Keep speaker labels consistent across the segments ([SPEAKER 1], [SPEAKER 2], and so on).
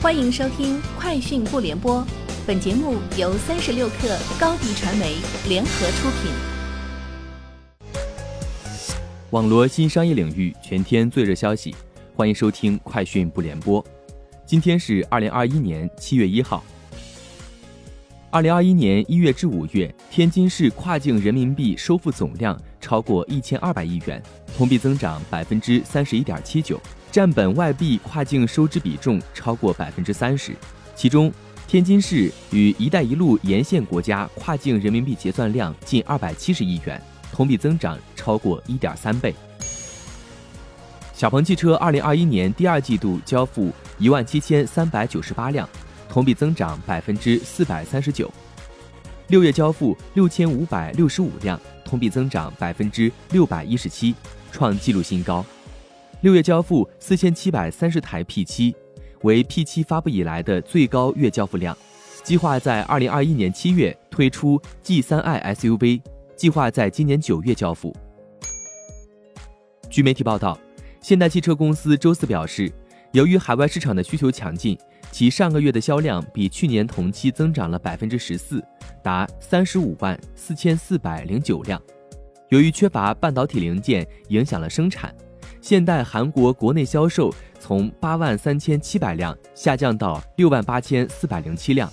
[SPEAKER 1] 欢迎收听《快讯不联播》，本节目由三十六克高低传媒联合出品。
[SPEAKER 2] 网罗新商业领域全天最热消息，欢迎收听《快讯不联播》。今天是二零二一年七月一号。二零二一年一月至五月，天津市跨境人民币收付总量超过一千二百亿元，同比增长百分之三十一点七九，占本外币跨境收支比重超过百分之三十。其中，天津市与“一带一路”沿线国家跨境人民币结算量近二百七十亿元，同比增长超过一点三倍。小鹏汽车二零二一年第二季度交付一万七千三百九十八辆。同比增长百分之四百三十九，六月交付六千五百六十五辆，同比增长百分之六百一十七，创纪录新高。六月交付四千七百三十台 P 七，为 P 七发布以来的最高月交付量。计划在二零二一年七月推出 G 三 i SUV，计划在今年九月交付。据媒体报道，现代汽车公司周四表示，由于海外市场的需求强劲。其上个月的销量比去年同期增长了百分之十四，达三十五万四千四百零九辆。由于缺乏半导体零件，影响了生产。现代韩国国内销售从八万三千七百辆下降到六万八千四百零七辆，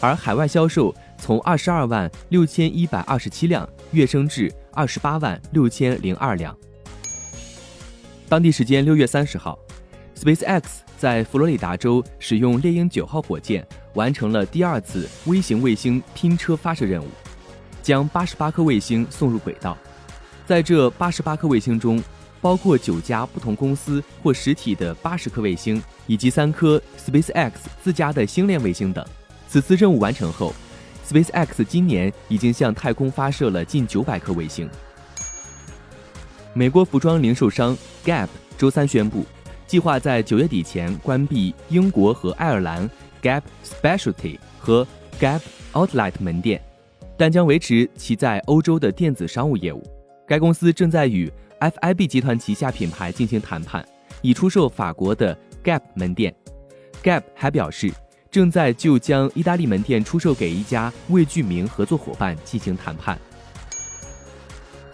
[SPEAKER 2] 而海外销售从二十二万六千一百二十七辆跃升至二十八万六千零二辆。当地时间六月三十号，SpaceX。在佛罗里达州使用猎鹰九号火箭完成了第二次微型卫星拼车发射任务，将八十八颗卫星送入轨道。在这八十八颗卫星中，包括九家不同公司或实体的八十颗卫星，以及三颗 SpaceX 自家的星链卫星等。此次任务完成后，SpaceX 今年已经向太空发射了近九百颗卫星。美国服装零售商 Gap 周三宣布。计划在九月底前关闭英国和爱尔兰 Gap Specialty 和 Gap Outlet 门店，但将维持其在欧洲的电子商务业务。该公司正在与 FIB 集团旗下品牌进行谈判，以出售法国的 Gap 门店。Gap 还表示，正在就将意大利门店出售给一家未具名合作伙伴进行谈判。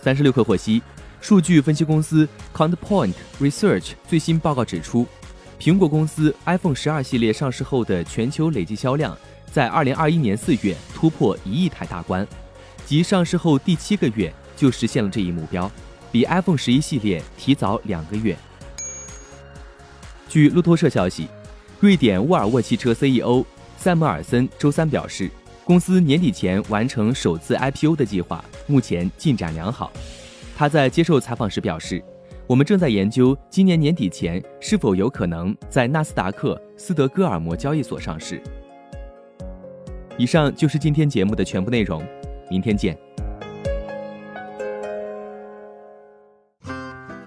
[SPEAKER 2] 三十六氪获悉。数据分析公司 Counterpoint Research 最新报告指出，苹果公司 iPhone 十二系列上市后的全球累计销量在二零二一年四月突破一亿台大关，即上市后第七个月就实现了这一目标，比 iPhone 十一系列提早两个月。据路透社消息，瑞典沃尔沃汽车 CEO 塞姆尔森周三表示，公司年底前完成首次 IPO 的计划目前进展良好。他在接受采访时表示：“我们正在研究今年年底前是否有可能在纳斯达克斯德哥尔摩交易所上市。”以上就是今天节目的全部内容，明天见。